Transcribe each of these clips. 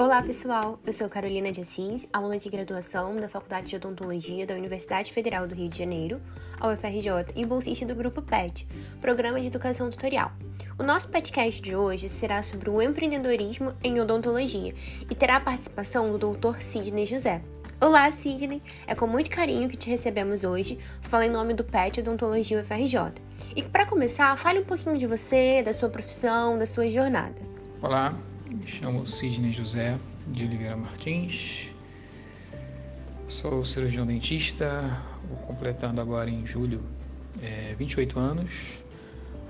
Olá pessoal, eu sou Carolina de Assis, aluna de graduação da Faculdade de Odontologia da Universidade Federal do Rio de Janeiro, a UFRJ, e bolsista do Grupo PET, Programa de Educação Tutorial. O nosso podcast de hoje será sobre o empreendedorismo em odontologia e terá a participação do Dr. Sidney José. Olá, Sidney! É com muito carinho que te recebemos hoje, fala em nome do PET Odontologia UFRJ. E para começar, fale um pouquinho de você, da sua profissão, da sua jornada. Olá, me chamo Sidney José de Oliveira Martins. Sou cirurgião dentista, vou completando agora em julho é, 28 anos,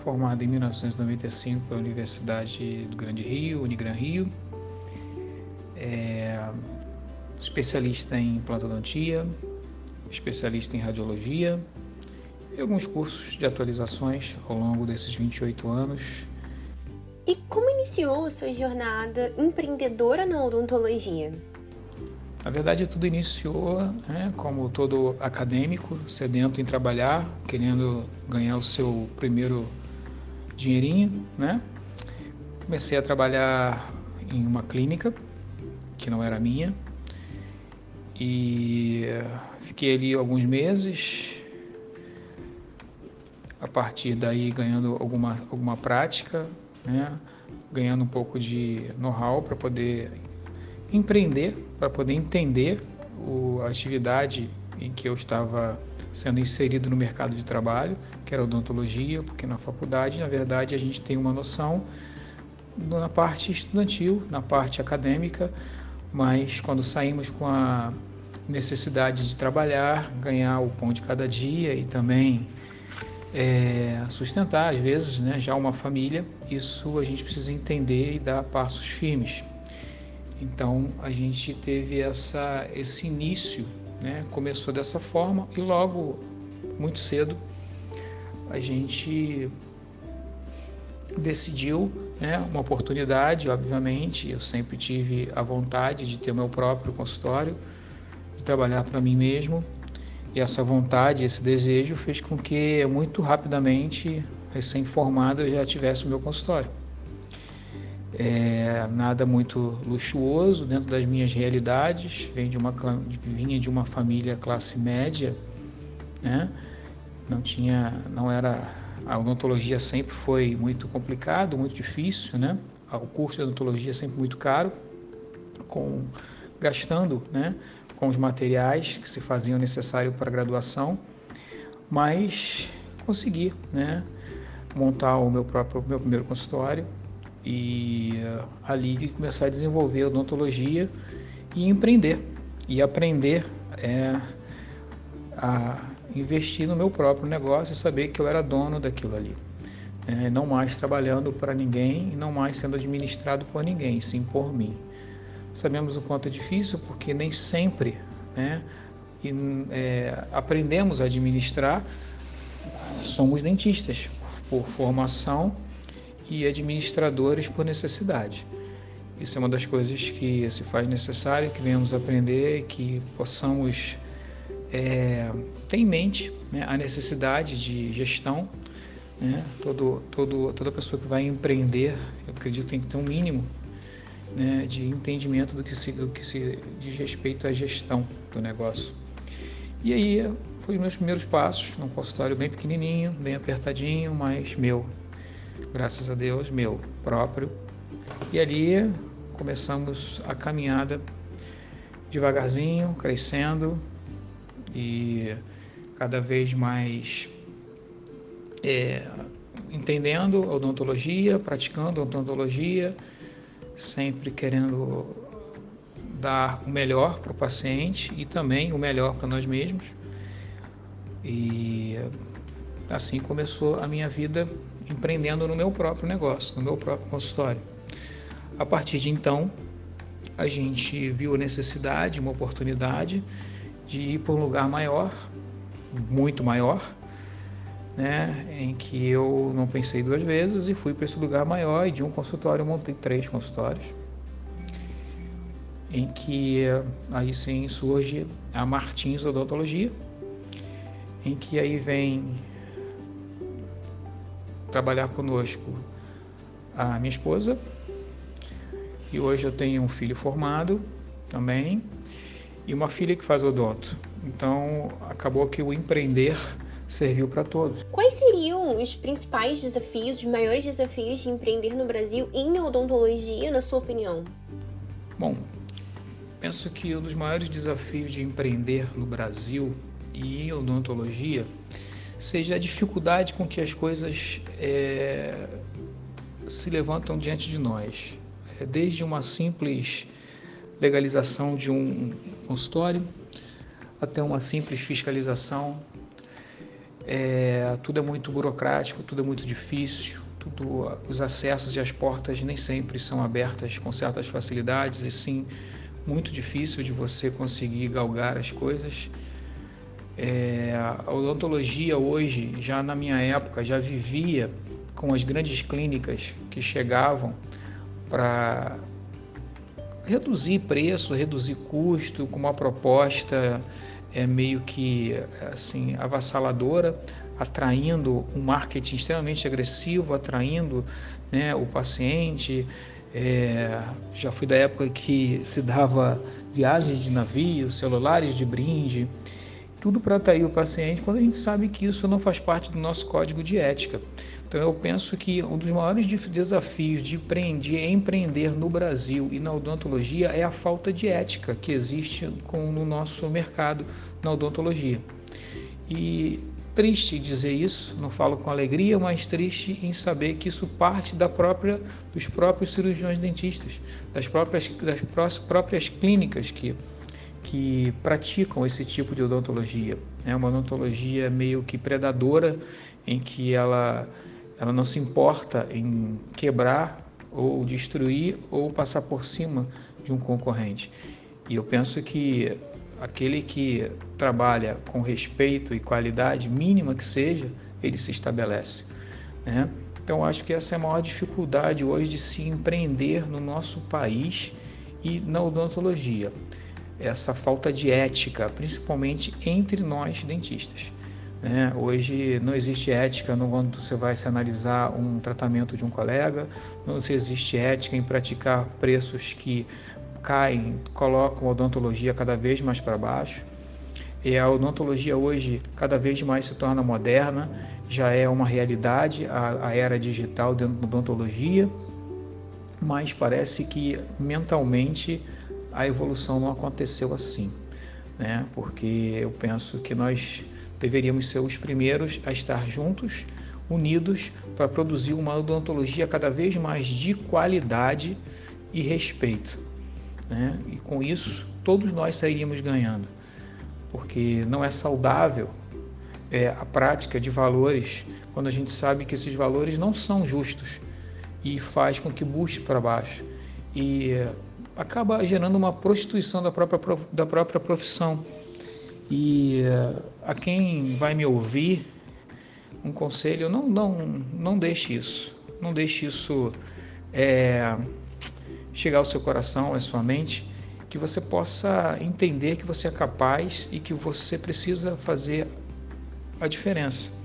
formado em 1995 pela Universidade do Grande Rio, Unigran Rio. É, especialista em implantodontia, especialista em radiologia e alguns cursos de atualizações ao longo desses 28 anos e como iniciou a sua jornada empreendedora na odontologia? Na verdade, tudo iniciou né, como todo acadêmico, sedento em trabalhar, querendo ganhar o seu primeiro dinheirinho, né? Comecei a trabalhar em uma clínica que não era minha e fiquei ali alguns meses. A partir daí ganhando alguma alguma prática, né? ganhando um pouco de know-how para poder empreender, para poder entender o, a atividade em que eu estava sendo inserido no mercado de trabalho, que era odontologia, porque na faculdade, na verdade, a gente tem uma noção na parte estudantil, na parte acadêmica, mas quando saímos com a necessidade de trabalhar, ganhar o pão de cada dia e também é, sustentar, às vezes, né, já uma família, isso a gente precisa entender e dar passos firmes. Então, a gente teve essa, esse início, né, começou dessa forma e logo, muito cedo, a gente decidiu né, uma oportunidade, obviamente, eu sempre tive a vontade de ter meu próprio consultório, de trabalhar para mim mesmo, e essa vontade, esse desejo fez com que muito rapidamente, recém-formado, eu já tivesse o meu consultório. É, nada muito luxuoso dentro das minhas realidades, vem de uma, vinha de uma família classe média, né? não tinha, não era, a odontologia sempre foi muito complicado, muito difícil, né? o curso de odontologia sempre muito caro, com, gastando né? Com os materiais que se faziam necessário para a graduação, mas consegui né, montar o meu próprio meu primeiro consultório e uh, ali começar a desenvolver odontologia e empreender e aprender é, a investir no meu próprio negócio e saber que eu era dono daquilo ali. É, não mais trabalhando para ninguém não mais sendo administrado por ninguém, sim por mim. Sabemos o quanto é difícil porque nem sempre né, e, é, aprendemos a administrar. Somos dentistas por formação e administradores por necessidade. Isso é uma das coisas que se faz necessário que venhamos aprender, que possamos é, ter em mente né, a necessidade de gestão. Né? Todo, todo, toda pessoa que vai empreender, eu acredito, tem que ter um mínimo né, de entendimento do que, se, do que se diz respeito à gestão do negócio. E aí foi os meus primeiros passos num consultório bem pequenininho, bem apertadinho, mas meu, graças a Deus, meu próprio. E ali começamos a caminhada devagarzinho, crescendo e cada vez mais é, entendendo a odontologia, praticando odontologia, sempre querendo dar o melhor para o paciente e também o melhor para nós mesmos. E assim começou a minha vida empreendendo no meu próprio negócio, no meu próprio consultório. A partir de então, a gente viu a necessidade, uma oportunidade de ir para um lugar maior, muito maior, né, em que eu não pensei duas vezes e fui para esse lugar maior e de um consultório eu montei três consultórios, em que aí sim surge a Martins Odontologia, em que aí vem trabalhar conosco a minha esposa, E hoje eu tenho um filho formado também e uma filha que faz odonto. Então acabou que o empreender serviu para todos. Quais seriam os principais desafios, os maiores desafios de empreender no Brasil em odontologia, na sua opinião? Bom, penso que um dos maiores desafios de empreender no Brasil e em odontologia seja a dificuldade com que as coisas é, se levantam diante de nós. É, desde uma simples legalização de um consultório até uma simples fiscalização é, tudo é muito burocrático, tudo é muito difícil, tudo, os acessos e as portas nem sempre são abertas com certas facilidades, e sim muito difícil de você conseguir galgar as coisas. É, a odontologia hoje, já na minha época, já vivia com as grandes clínicas que chegavam para reduzir preço, reduzir custo, com uma proposta é meio que assim avassaladora, atraindo um marketing extremamente agressivo, atraindo né, o paciente. É, já fui da época que se dava viagens de navio, celulares de brinde, tudo para atrair o paciente, quando a gente sabe que isso não faz parte do nosso código de ética. Então eu penso que um dos maiores desafios de empreender, empreender no Brasil e na odontologia é a falta de ética que existe com, no nosso mercado na odontologia. E triste dizer isso, não falo com alegria, mas triste em saber que isso parte da própria dos próprios cirurgiões dentistas, das próprias das próprias clínicas que que praticam esse tipo de odontologia. É uma odontologia meio que predadora em que ela ela não se importa em quebrar ou destruir ou passar por cima de um concorrente. E eu penso que aquele que trabalha com respeito e qualidade mínima que seja, ele se estabelece. Né? Então, acho que essa é a maior dificuldade hoje de se empreender no nosso país e na odontologia. Essa falta de ética, principalmente entre nós dentistas. Né? Hoje não existe ética no quando você vai se analisar um tratamento de um colega, não existe ética em praticar preços que caem, colocam a odontologia cada vez mais para baixo. E a odontologia hoje cada vez mais se torna moderna, já é uma realidade a, a era digital dentro da odontologia, mas parece que mentalmente a evolução não aconteceu assim, né? Porque eu penso que nós deveríamos ser os primeiros a estar juntos, unidos, para produzir uma odontologia cada vez mais de qualidade e respeito. Né? E com isso, todos nós sairíamos ganhando, porque não é saudável é, a prática de valores quando a gente sabe que esses valores não são justos e faz com que busque para baixo e acaba gerando uma prostituição da própria, da própria profissão. E é, a quem vai me ouvir, um conselho, não, não, não deixe isso, não deixe isso é, chegar ao seu coração, à sua mente, que você possa entender que você é capaz e que você precisa fazer a diferença.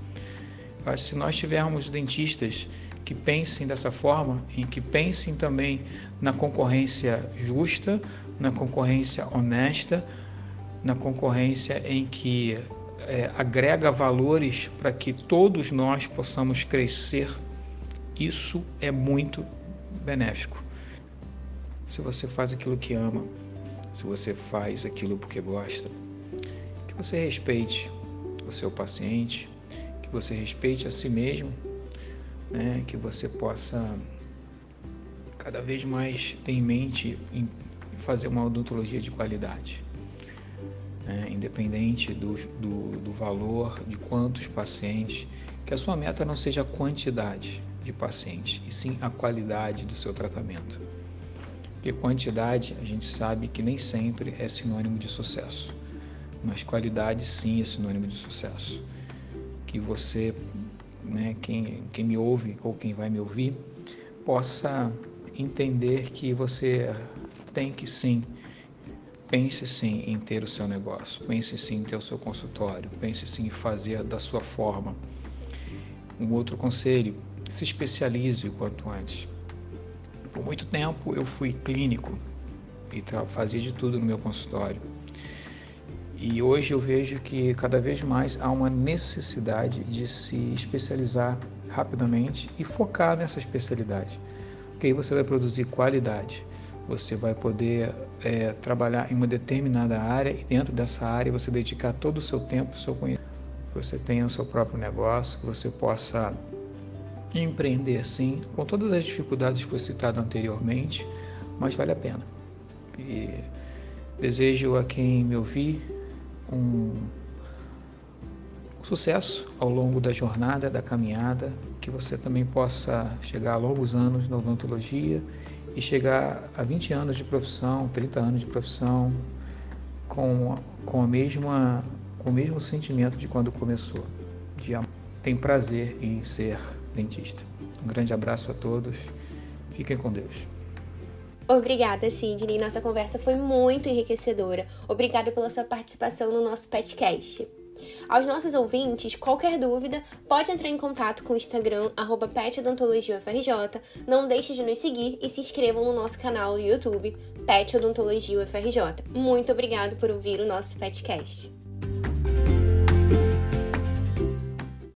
Se nós tivermos dentistas que pensem dessa forma, em que pensem também na concorrência justa, na concorrência honesta, na concorrência em que é, agrega valores para que todos nós possamos crescer, isso é muito benéfico. Se você faz aquilo que ama, se você faz aquilo porque gosta, que você respeite o seu paciente, que você respeite a si mesmo, né? que você possa cada vez mais ter em mente em fazer uma odontologia de qualidade. Né? independente do, do, do valor, de quantos pacientes, que a sua meta não seja a quantidade de pacientes, e sim a qualidade do seu tratamento. Porque quantidade a gente sabe que nem sempre é sinônimo de sucesso, mas qualidade sim é sinônimo de sucesso. Que você, né, quem, quem me ouve ou quem vai me ouvir, possa entender que você tem que sim pense sim em ter o seu negócio, pense sim em ter o seu consultório, pense sim em fazer da sua forma. Um outro conselho, se especialize o quanto antes Por muito tempo eu fui clínico e fazia de tudo no meu consultório. E hoje eu vejo que cada vez mais há uma necessidade de se especializar rapidamente e focar nessa especialidade. Porque aí você vai produzir qualidade, você vai poder é, trabalhar em uma determinada área e dentro dessa área você dedicar todo o seu tempo, seu conhecimento, você tenha o seu próprio negócio, você possa empreender sim, com todas as dificuldades que foi citado anteriormente, mas vale a pena. E desejo a quem me ouvir um sucesso ao longo da jornada, da caminhada, que você também possa chegar a longos anos na odontologia e chegar a 20 anos de profissão, 30 anos de profissão, com, com, a mesma, com o mesmo sentimento de quando começou, de tem prazer em ser dentista. Um grande abraço a todos, fiquem com Deus. Obrigada, Sidney. Nossa conversa foi muito enriquecedora. Obrigada pela sua participação no nosso podcast. Aos nossos ouvintes, qualquer dúvida, pode entrar em contato com o Instagram, PetOdontologiaUFRJ. Não deixe de nos seguir e se inscrevam no nosso canal do YouTube, Pet Odontologia UFRJ. Muito obrigado por ouvir o nosso podcast.